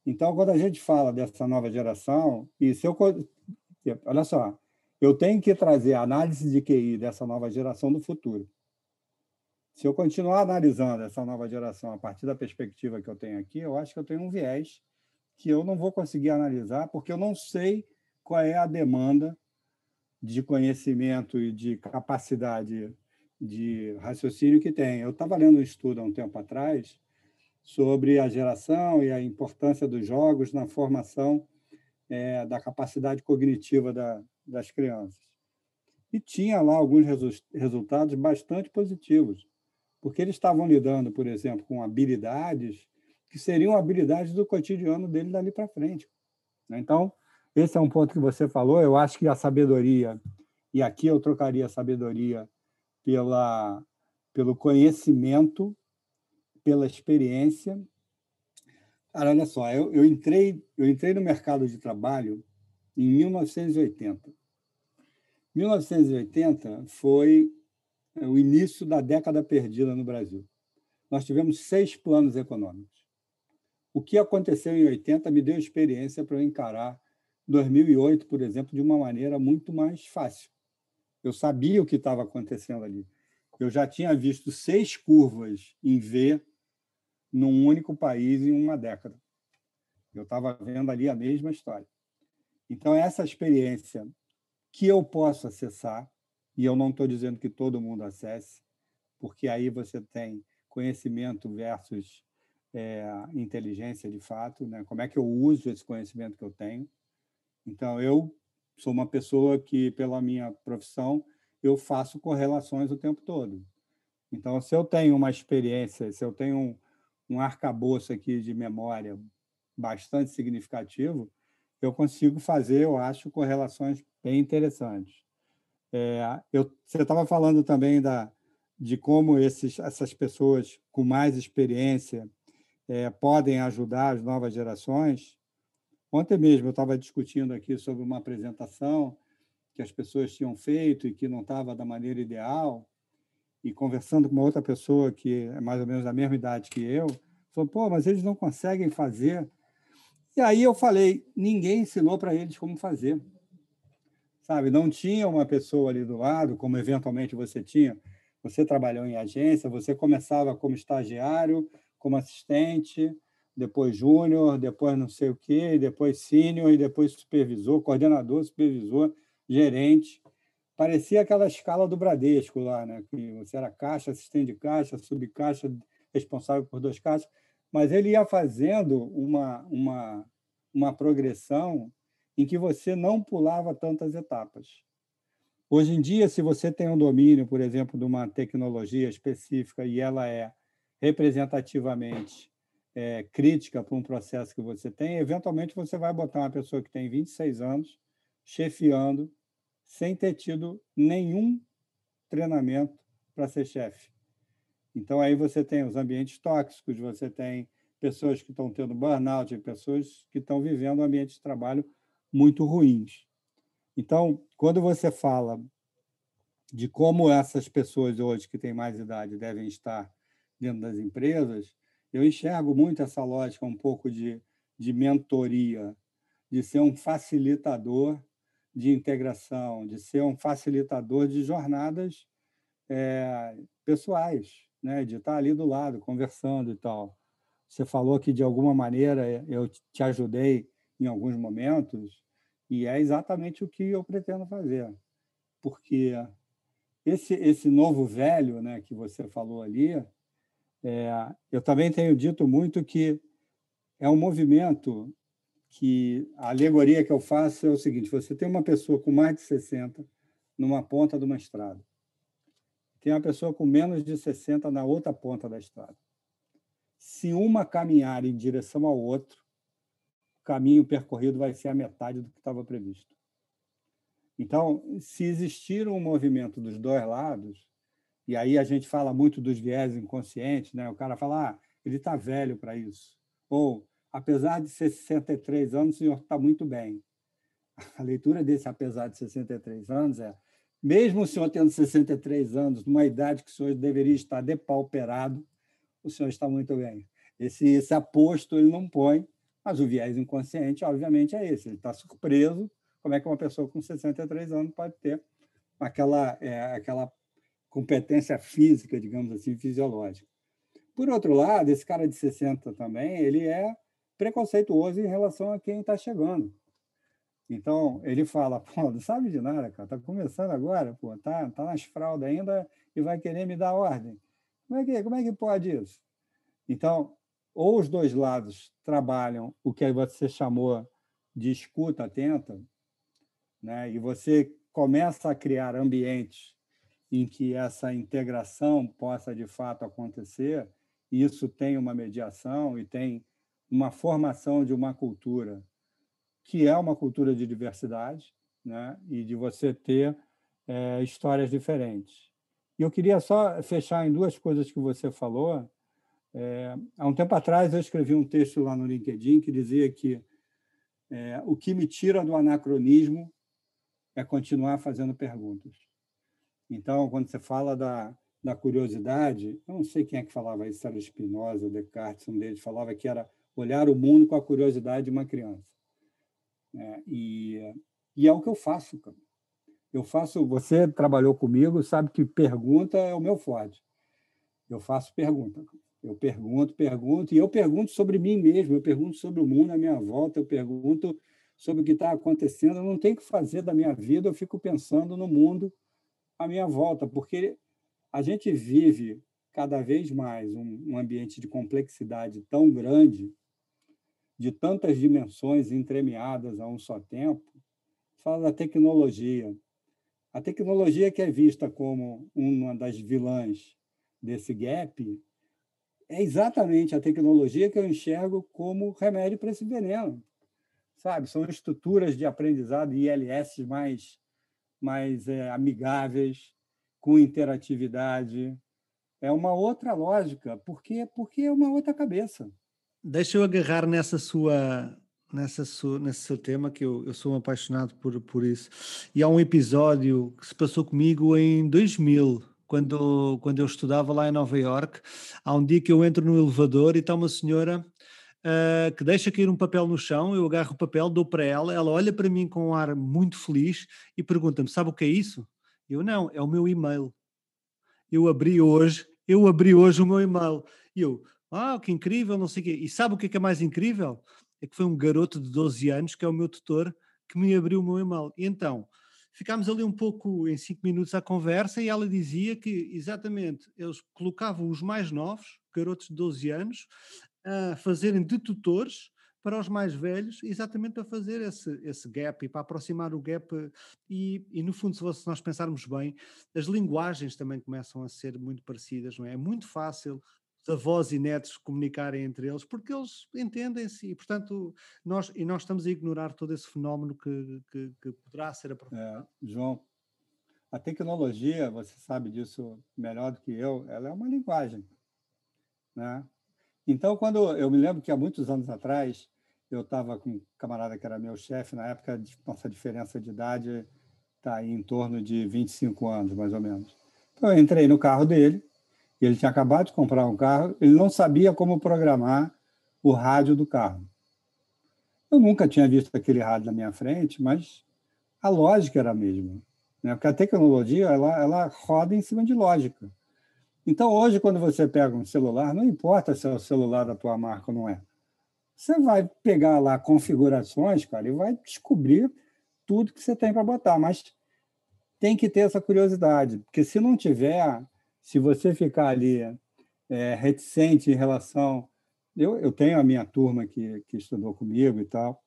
Então, quando a gente fala dessa nova geração, e se eu, olha só, eu tenho que trazer a análise de QI dessa nova geração do futuro. Se eu continuar analisando essa nova geração a partir da perspectiva que eu tenho aqui, eu acho que eu tenho um viés que eu não vou conseguir analisar, porque eu não sei qual é a demanda de conhecimento e de capacidade de raciocínio que tem. Eu estava lendo um estudo há um tempo atrás sobre a geração e a importância dos jogos na formação é, da capacidade cognitiva da, das crianças. E tinha lá alguns resu resultados bastante positivos, porque eles estavam lidando, por exemplo, com habilidades que seriam habilidades do cotidiano dele dali para frente. Né? Então, esse é um ponto que você falou. Eu acho que a sabedoria, e aqui eu trocaria a sabedoria pela, pelo conhecimento pela experiência. Cara, olha só, eu, eu, entrei, eu entrei no mercado de trabalho em 1980. 1980 foi é, o início da década perdida no Brasil. Nós tivemos seis planos econômicos. O que aconteceu em 80 me deu experiência para eu encarar 2008, por exemplo, de uma maneira muito mais fácil. Eu sabia o que estava acontecendo ali. Eu já tinha visto seis curvas em V num único país em uma década. Eu estava vendo ali a mesma história. Então, essa experiência que eu posso acessar, e eu não estou dizendo que todo mundo acesse, porque aí você tem conhecimento versus é, inteligência de fato, né? como é que eu uso esse conhecimento que eu tenho. Então, eu sou uma pessoa que, pela minha profissão, eu faço correlações o tempo todo. Então, se eu tenho uma experiência, se eu tenho um arcabouço aqui de memória bastante significativo, eu consigo fazer, eu acho, correlações bem interessantes. É, eu, você estava falando também da, de como esses, essas pessoas com mais experiência é, podem ajudar as novas gerações. Ontem mesmo eu estava discutindo aqui sobre uma apresentação que as pessoas tinham feito e que não estava da maneira ideal, e conversando com uma outra pessoa que é mais ou menos da mesma idade que eu, falou: pô, mas eles não conseguem fazer. E aí eu falei: ninguém ensinou para eles como fazer. Sabe, não tinha uma pessoa ali do lado, como eventualmente você tinha. Você trabalhou em agência, você começava como estagiário, como assistente, depois júnior, depois não sei o quê, depois sênior, e depois supervisor, coordenador, supervisor, gerente. Parecia aquela escala do Bradesco lá, né? que você era caixa, assistente de caixa, subcaixa, responsável por dois caixas, mas ele ia fazendo uma, uma, uma progressão em que você não pulava tantas etapas. Hoje em dia, se você tem um domínio, por exemplo, de uma tecnologia específica e ela é representativamente é, crítica para um processo que você tem, eventualmente você vai botar uma pessoa que tem 26 anos chefiando sem ter tido nenhum treinamento para ser chefe. Então, aí você tem os ambientes tóxicos, você tem pessoas que estão tendo burnout, pessoas que estão vivendo ambientes de trabalho muito ruins. Então, quando você fala de como essas pessoas hoje que têm mais idade devem estar dentro das empresas, eu enxergo muito essa lógica um pouco de, de mentoria, de ser um facilitador de integração, de ser um facilitador de jornadas é, pessoais, né? de estar ali do lado, conversando e tal. Você falou que, de alguma maneira, eu te ajudei em alguns momentos, e é exatamente o que eu pretendo fazer. Porque esse, esse novo velho né, que você falou ali, é, eu também tenho dito muito que é um movimento que a alegoria que eu faço é o seguinte: você tem uma pessoa com mais de 60 numa ponta de uma estrada, tem uma pessoa com menos de 60 na outra ponta da estrada. Se uma caminhar em direção ao outro, caminho percorrido vai ser a metade do que estava previsto. Então, se existir um movimento dos dois lados, e aí a gente fala muito dos viés inconscientes, né? o cara fala, ah, ele está velho para isso. Ou, apesar de ser 63 anos, o senhor está muito bem. A leitura desse apesar de 63 anos é, mesmo o senhor tendo 63 anos, numa idade que o senhor deveria estar depauperado, o senhor está muito bem. Esse, esse aposto ele não põe, mas o viés inconsciente, obviamente, é esse. Ele está surpreso. Como é que uma pessoa com 63 anos pode ter aquela, é, aquela competência física, digamos assim, fisiológica? Por outro lado, esse cara de 60 também, ele é preconceituoso em relação a quem está chegando. Então, ele fala, pô, não sabe de nada, cara, está começando agora, pô, tá, tá nas fraldas ainda e vai querer me dar ordem. Como é que, como é que pode isso? Então, ou os dois lados trabalham o que você chamou de escuta atenta, né? e você começa a criar ambientes em que essa integração possa de fato acontecer, isso tem uma mediação e tem uma formação de uma cultura que é uma cultura de diversidade, né? e de você ter é, histórias diferentes. E eu queria só fechar em duas coisas que você falou, é, há um tempo atrás, eu escrevi um texto lá no LinkedIn que dizia que é, o que me tira do anacronismo é continuar fazendo perguntas. Então, quando você fala da, da curiosidade, eu não sei quem é que falava isso, era Spinoza, Descartes, um deles falava que era olhar o mundo com a curiosidade de uma criança. É, e, e é o que eu faço, cara. Eu faço. Você trabalhou comigo, sabe que pergunta é o meu forte. Eu faço pergunta. Eu pergunto, pergunto, e eu pergunto sobre mim mesmo, eu pergunto sobre o mundo à minha volta, eu pergunto sobre o que está acontecendo. Eu não tenho que fazer da minha vida, eu fico pensando no mundo à minha volta, porque a gente vive cada vez mais um, um ambiente de complexidade tão grande, de tantas dimensões entremeadas a um só tempo. Fala da tecnologia. A tecnologia que é vista como uma das vilãs desse gap é exatamente a tecnologia que eu enxergo como remédio para esse veneno. Sabe? São estruturas de aprendizado ILS mais, mais é, amigáveis, com interatividade. É uma outra lógica, porque, porque é uma outra cabeça. Deixa eu agarrar nessa sua, nessa sua, nesse seu tema, que eu, eu sou um apaixonado por, por isso. E há um episódio que se passou comigo em 2000, quando, quando eu estudava lá em Nova York. Há um dia que eu entro no elevador e está uma senhora uh, que deixa cair um papel no chão, eu agarro o papel, dou para ela, ela olha para mim com um ar muito feliz e pergunta-me: sabe o que é isso? Eu não, é o meu e-mail. Eu abri hoje, eu abri hoje o meu e-mail. E eu, ah, que incrível, não sei o quê. E sabe o que é, que é mais incrível? É que foi um garoto de 12 anos, que é o meu tutor, que me abriu o meu e-mail. E então, ficámos ali um pouco em cinco minutos à conversa e ela dizia que exatamente eles colocavam os mais novos, garotos de 12 anos, a fazerem de tutores para os mais velhos, exatamente para fazer esse, esse gap e para aproximar o gap. E, e, no fundo, se nós pensarmos bem, as linguagens também começam a ser muito parecidas, não é? É muito fácil os avós e netos comunicarem entre eles, porque eles entendem-se e, portanto, nós, e nós estamos a ignorar todo esse fenómeno que, que, que poderá ser aprofundado. É, João, a tecnologia, você sabe disso melhor do que eu, ela é uma linguagem, né? Então, quando eu me lembro que há muitos anos atrás, eu estava com um camarada que era meu chefe, na época, nossa diferença de idade está em torno de 25 anos, mais ou menos. Então, eu entrei no carro dele, e ele tinha acabado de comprar um carro, ele não sabia como programar o rádio do carro. Eu nunca tinha visto aquele rádio na minha frente, mas a lógica era a mesma. Né? Porque a tecnologia ela, ela roda em cima de lógica. Então, hoje, quando você pega um celular, não importa se é o celular da tua marca ou não é. Você vai pegar lá configurações, cara, e vai descobrir tudo que você tem para botar. Mas tem que ter essa curiosidade, porque se não tiver, se você ficar ali é, reticente em relação. Eu, eu tenho a minha turma que, que estudou comigo e tal,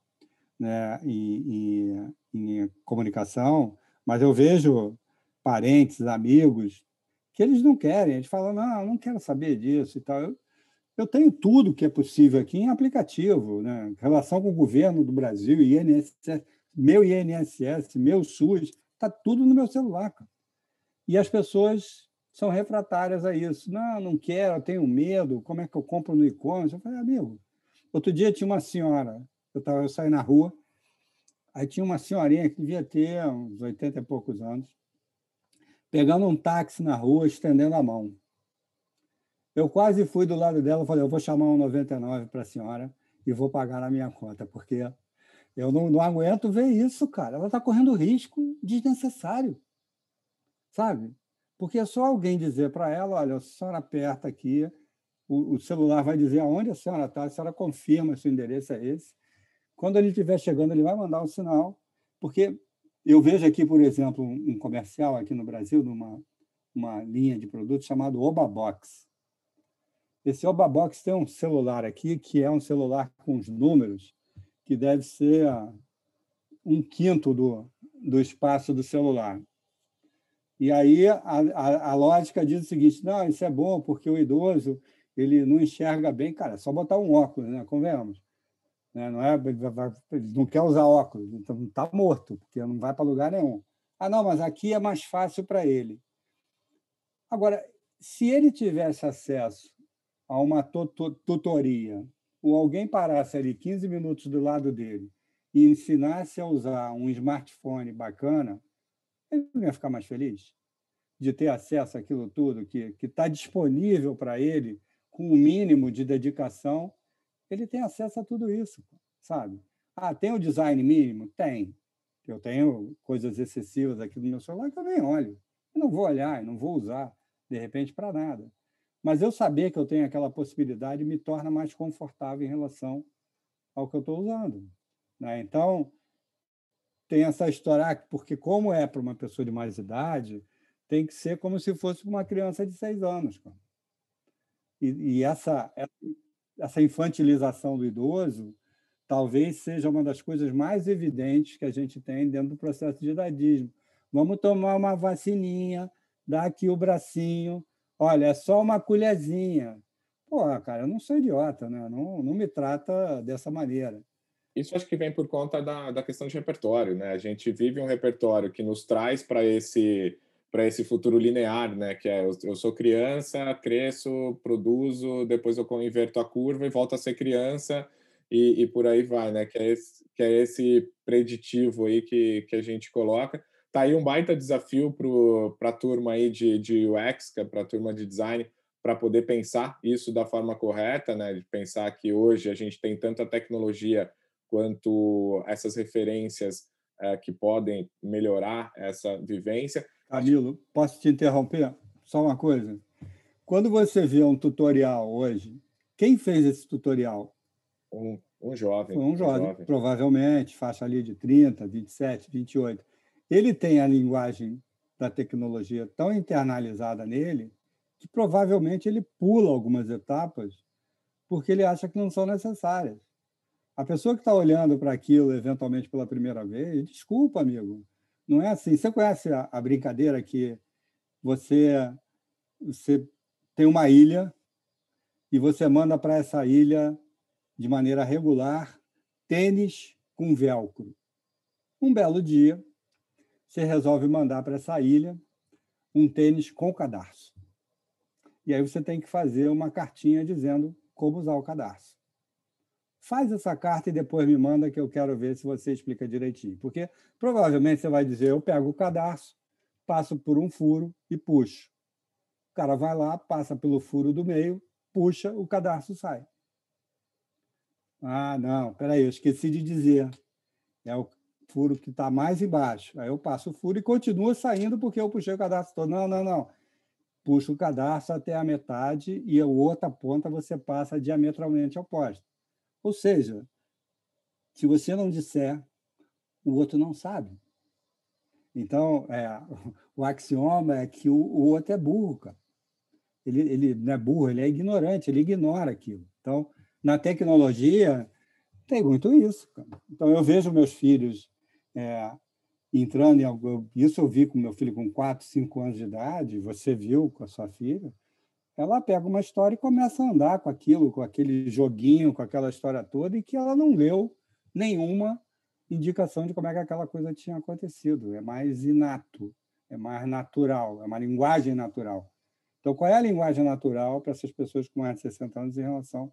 né, em, em, em comunicação, mas eu vejo parentes, amigos, que eles não querem. Eles falam, não, não quero saber disso e tal. Eu, eu tenho tudo que é possível aqui em aplicativo, né? relação com o governo do Brasil, INSS, meu INSS, meu SUS, está tudo no meu celular. Cara. E as pessoas são refratárias a isso. Não, não quero, eu tenho medo, como é que eu compro no e-commerce? Eu falei, amigo, outro dia tinha uma senhora, eu, tava, eu saí na rua, aí tinha uma senhorinha que devia ter uns 80 e poucos anos, pegando um táxi na rua, estendendo a mão. Eu quase fui do lado dela falei: eu vou chamar um 99 para a senhora e vou pagar na minha conta, porque eu não, não aguento ver isso, cara. Ela está correndo risco desnecessário, sabe? Porque é só alguém dizer para ela: olha, a senhora aperta aqui, o, o celular vai dizer aonde a senhora está, a senhora confirma se o endereço é esse. Quando ele estiver chegando, ele vai mandar um sinal, porque eu vejo aqui, por exemplo, um comercial aqui no Brasil, numa uma linha de produtos chamado Obabox. Esse Obabox tem um celular aqui, que é um celular com os números, que deve ser um quinto do, do espaço do celular. E aí a, a, a, lógica diz o seguinte: não, isso é bom porque o idoso ele não enxerga bem. Cara, é só botar um óculos, né? Convenhamos. Né? Não é, ele não quer usar óculos, então está morto, porque não vai para lugar nenhum. Ah, não, mas aqui é mais fácil para ele. Agora, se ele tivesse acesso a uma tutoria, ou alguém parasse ali 15 minutos do lado dele e ensinasse a usar um smartphone bacana, ele não ia ficar mais feliz de ter acesso àquilo tudo que está disponível para ele com o um mínimo de dedicação ele tem acesso a tudo isso, sabe? Ah, tem o design mínimo? Tem. Eu tenho coisas excessivas aqui no meu celular que eu nem olho. Eu não vou olhar, não vou usar, de repente, para nada. Mas eu saber que eu tenho aquela possibilidade me torna mais confortável em relação ao que eu estou usando. Né? Então, tem essa história, ah, porque como é para uma pessoa de mais idade, tem que ser como se fosse uma criança de seis anos. E, e essa, essa infantilização do idoso talvez seja uma das coisas mais evidentes que a gente tem dentro do processo de idadismo. Vamos tomar uma vacininha, dar aqui o bracinho, olha, é só uma colherzinha. Pô, cara, eu não sou idiota, né? Não, não me trata dessa maneira. Isso acho que vem por conta da, da questão de repertório, né? A gente vive um repertório que nos traz para esse para esse futuro linear, né? Que é eu, eu, sou criança, cresço, produzo, depois eu inverto a curva e volto a ser criança e, e por aí vai, né? Que é esse, que é esse preditivo aí que, que a gente coloca. Tá aí um baita desafio para a turma aí de, de UX, é para a turma de design, para poder pensar isso da forma correta, né? De pensar que hoje a gente tem tanta tecnologia quanto essas referências é, que podem melhorar essa vivência. Camilo, posso te interromper? Só uma coisa. Quando você vê um tutorial hoje, quem fez esse tutorial? Um, um jovem. Um jovem, um jovem, provavelmente, faixa ali de 30, 27, 28. Ele tem a linguagem da tecnologia tão internalizada nele que provavelmente ele pula algumas etapas porque ele acha que não são necessárias. A pessoa que está olhando para aquilo eventualmente pela primeira vez, desculpa, amigo, não é assim. Você conhece a, a brincadeira que você, você tem uma ilha e você manda para essa ilha de maneira regular tênis com velcro. Um belo dia, você resolve mandar para essa ilha um tênis com cadarço. E aí você tem que fazer uma cartinha dizendo como usar o cadarço faz essa carta e depois me manda que eu quero ver se você explica direitinho. Porque provavelmente você vai dizer, eu pego o cadarço, passo por um furo e puxo. O cara vai lá, passa pelo furo do meio, puxa, o cadarço sai. Ah, não, peraí, eu esqueci de dizer. É o furo que está mais embaixo. Aí eu passo o furo e continua saindo porque eu puxei o cadarço todo. Não, não, não. Puxa o cadarço até a metade e a outra ponta você passa diametralmente oposta. Ou seja, se você não disser, o outro não sabe. Então, é, o axioma é que o, o, outro é burro, cara. Ele, ele não é burro, ele é ignorante, ele ignora aquilo. Então, na tecnologia, tem muito isso. Cara. Então, eu vejo meus filhos é, entrando em algo. Isso eu vi com meu filho com 4, 5 anos de idade, você viu com a sua filha ela pega uma história e começa a andar com aquilo, com aquele joguinho, com aquela história toda, e que ela não leu nenhuma indicação de como é que aquela coisa tinha acontecido. É mais inato, é mais natural, é uma linguagem natural. Então, qual é a linguagem natural para essas pessoas com mais de 60 anos em relação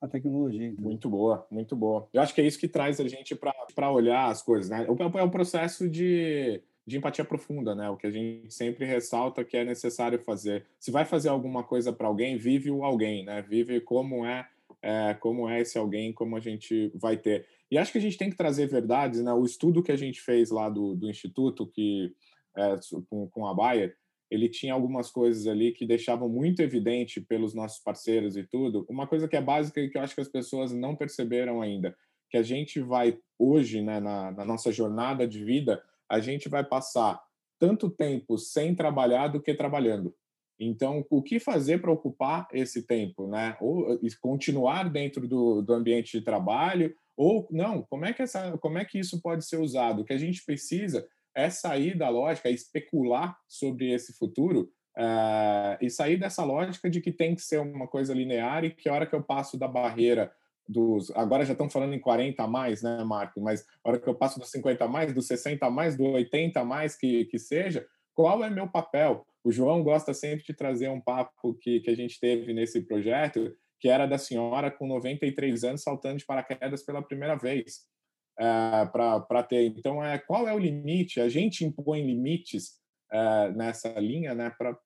à tecnologia? Então? Muito boa, muito boa. Eu acho que é isso que traz a gente para olhar as coisas. Né? É o processo de de empatia profunda, né? O que a gente sempre ressalta que é necessário fazer. Se vai fazer alguma coisa para alguém, vive o alguém, né? Vive como é, é, como é esse alguém, como a gente vai ter. E acho que a gente tem que trazer verdades, né? O estudo que a gente fez lá do, do instituto, que é, com, com a Bayer, ele tinha algumas coisas ali que deixavam muito evidente pelos nossos parceiros e tudo. Uma coisa que é básica e que eu acho que as pessoas não perceberam ainda, que a gente vai hoje, né, na, na nossa jornada de vida, a gente vai passar tanto tempo sem trabalhar do que trabalhando. Então, o que fazer para ocupar esse tempo, né? Ou continuar dentro do, do ambiente de trabalho, ou não? Como é que essa, como é que isso pode ser usado? O que a gente precisa é sair da lógica, é especular sobre esse futuro uh, e sair dessa lógica de que tem que ser uma coisa linear e que a hora que eu passo da barreira dos. Agora já estão falando em 40 a mais, né, Marco? Mas a hora que eu passo dos 50 a mais, dos 60 a mais, do 80 a mais que, que seja, qual é meu papel? O João gosta sempre de trazer um papo que, que a gente teve nesse projeto, que era da senhora com 93 anos saltando de paraquedas pela primeira vez. É, para ter. Então, é, qual é o limite? A gente impõe limites é, nessa linha, né, pra,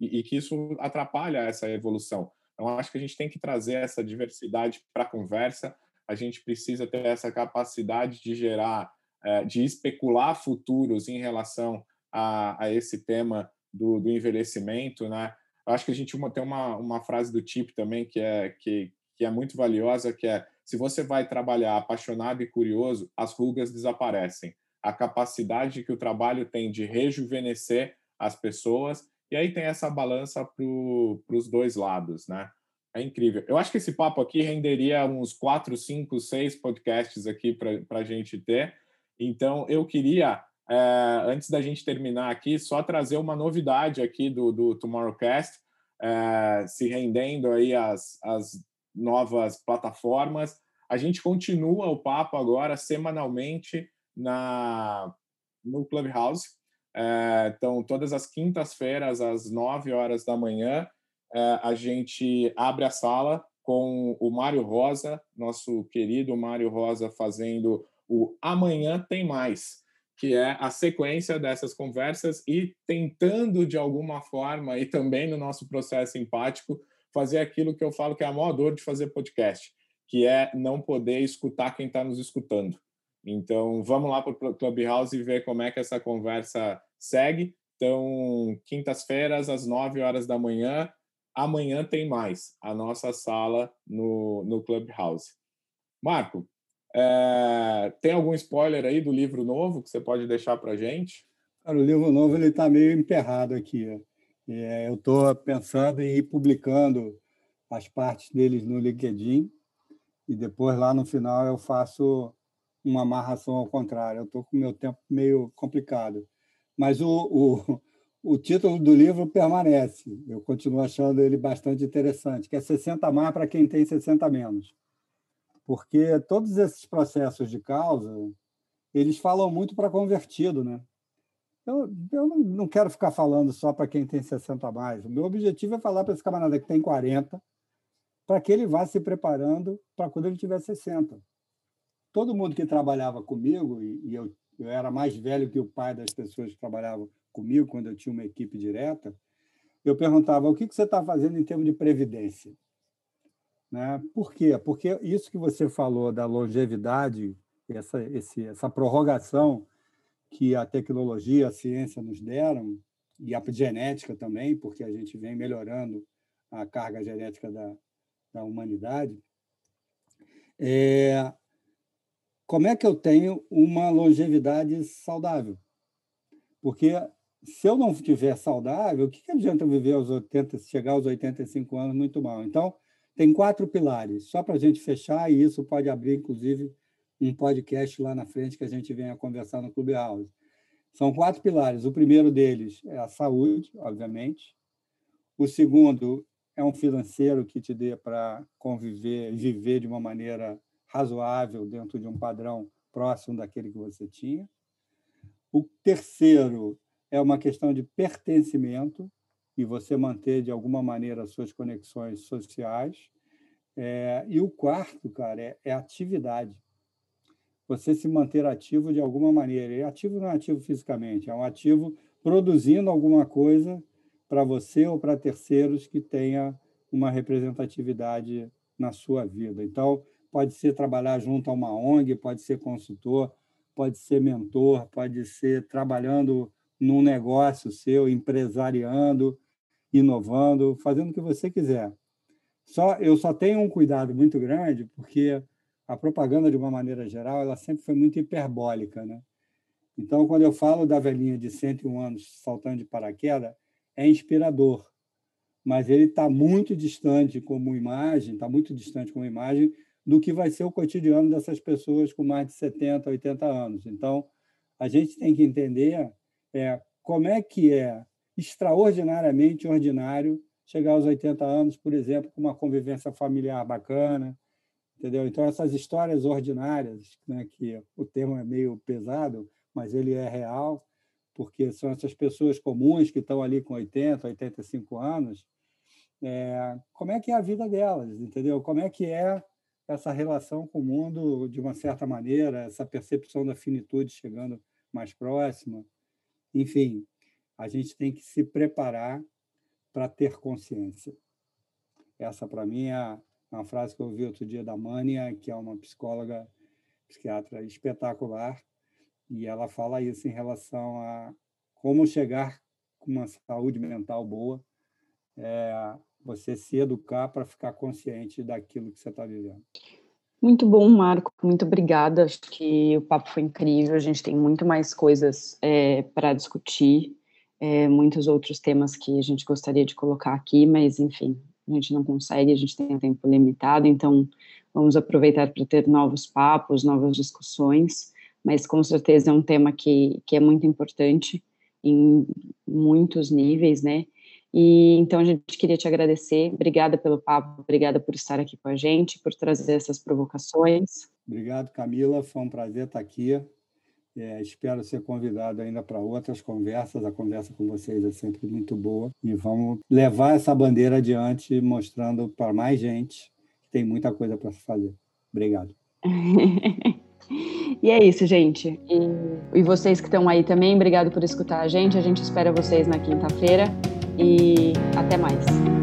e, e que isso atrapalha essa evolução. Então, acho que a gente tem que trazer essa diversidade para a conversa. A gente precisa ter essa capacidade de gerar, é, de especular futuros em relação a, a esse tema do, do, envelhecimento, né? Acho que a gente tem uma, uma frase do tipo também que é, que, que é muito valiosa, que é se você vai trabalhar apaixonado e curioso, as rugas desaparecem. A capacidade que o trabalho tem de rejuvenescer as pessoas e aí tem essa balança para os dois lados, né? É incrível. Eu acho que esse papo aqui renderia uns quatro, cinco, seis podcasts aqui para a gente ter. Então, eu queria, é, antes da gente terminar aqui, só trazer uma novidade aqui do, do Tomorrowcast, é, se rendendo aí as, as novas plataformas. A gente continua o papo agora semanalmente na no Clubhouse. É, então, todas as quintas-feiras, às 9 horas da manhã, é, a gente abre a sala com o Mário Rosa, nosso querido Mário Rosa, fazendo o Amanhã Tem Mais, que é a sequência dessas conversas e tentando, de alguma forma, e também no nosso processo empático, fazer aquilo que eu falo que é a maior dor de fazer podcast, que é não poder escutar quem está nos escutando. Então, vamos lá para o Clubhouse e ver como é que essa conversa segue. Então, quintas-feiras, às 9 horas da manhã, amanhã tem mais a nossa sala no, no Clubhouse. Marco, é, tem algum spoiler aí do livro novo que você pode deixar para gente? Cara, o livro novo ele está meio emperrado aqui. É, eu estou pensando em ir publicando as partes deles no LinkedIn e depois lá no final eu faço uma amarração ao contrário. Eu estou com o meu tempo meio complicado. Mas o, o, o título do livro permanece. Eu continuo achando ele bastante interessante, que é 60 mais para quem tem 60 menos. Porque todos esses processos de causa, eles falam muito para convertido, né? Eu, eu não, quero ficar falando só para quem tem 60 mais. O meu objetivo é falar para esse camarada que tem 40, para que ele vá se preparando para quando ele tiver 60 todo mundo que trabalhava comigo, e eu, eu era mais velho que o pai das pessoas que trabalhavam comigo, quando eu tinha uma equipe direta, eu perguntava: o que, você está fazendo em termos de previdência? Né? Por quê? Porque isso que você falou da longevidade, essa, esse, essa prorrogação que a tecnologia, a ciência nos deram, e a genética também, porque a gente vem melhorando a carga genética da, da humanidade, é, como é que eu tenho uma longevidade saudável? Porque se eu não estiver saudável, o que, que adianta viver aos 80, chegar aos 85 anos muito mal? Então, tem quatro pilares, só para a gente fechar, e isso pode abrir, inclusive, um podcast lá na frente que a gente venha conversar no Clubhouse. São quatro pilares. O primeiro deles é a saúde, obviamente. O segundo é um financeiro que te dê para conviver viver de uma maneira razoável dentro de um padrão próximo daquele que você tinha. O terceiro é uma questão de pertencimento e você manter de alguma maneira as suas conexões sociais. É, e o quarto, cara, é, é, atividade. Você se manter ativo de alguma maneira. E ativo não é ativo fisicamente, é um ativo produzindo alguma coisa para você ou para terceiros que tenha uma representatividade na sua vida. Então, pode ser trabalhar junto a uma ONG, pode ser consultor, pode ser mentor, pode ser trabalhando num negócio seu, empresariando, inovando, fazendo o que você quiser. Só eu só tenho um cuidado muito grande porque a propaganda de uma maneira geral, ela sempre foi muito hiperbólica, né? Então, quando eu falo da velhinha de 101 anos saltando de paraquedas, é inspirador, mas ele está muito distante como imagem, está muito distante como imagem do que vai ser o cotidiano dessas pessoas com mais de 70, 80 anos. Então, a gente tem que entender é, como é que é extraordinariamente ordinário chegar aos 80 anos, por exemplo, com uma convivência familiar bacana, entendeu? Então, essas histórias ordinárias, né, que o termo é meio pesado, mas ele é real, porque são essas pessoas comuns que estão ali com 80, 85 anos, é, como é que é a vida delas, entendeu? Como é que é essa relação com o mundo de uma certa maneira, essa percepção da finitude chegando mais próxima. Enfim, a gente tem que se preparar para ter consciência. Essa, para mim, é uma frase que eu ouvi outro dia da Mânia, que é uma psicóloga, psiquiatra espetacular, e ela fala isso em relação a como chegar com uma saúde mental boa, é, você se educar para ficar consciente daquilo que você está vivendo. Muito bom, Marco. Muito obrigada. Acho que o papo foi incrível. A gente tem muito mais coisas é, para discutir, é, muitos outros temas que a gente gostaria de colocar aqui, mas enfim, a gente não consegue, a gente tem um tempo limitado, então vamos aproveitar para ter novos papos, novas discussões, mas com certeza é um tema que, que é muito importante em muitos níveis, né? E então a gente queria te agradecer. Obrigada pelo papo, obrigada por estar aqui com a gente, por trazer essas provocações. Obrigado, Camila. Foi um prazer estar aqui. É, espero ser convidado ainda para outras conversas. A conversa com vocês é sempre muito boa. E vamos levar essa bandeira adiante, mostrando para mais gente que tem muita coisa para se fazer. Obrigado. e é isso, gente. E, e vocês que estão aí também, obrigado por escutar a gente. A gente espera vocês na quinta-feira e até mais.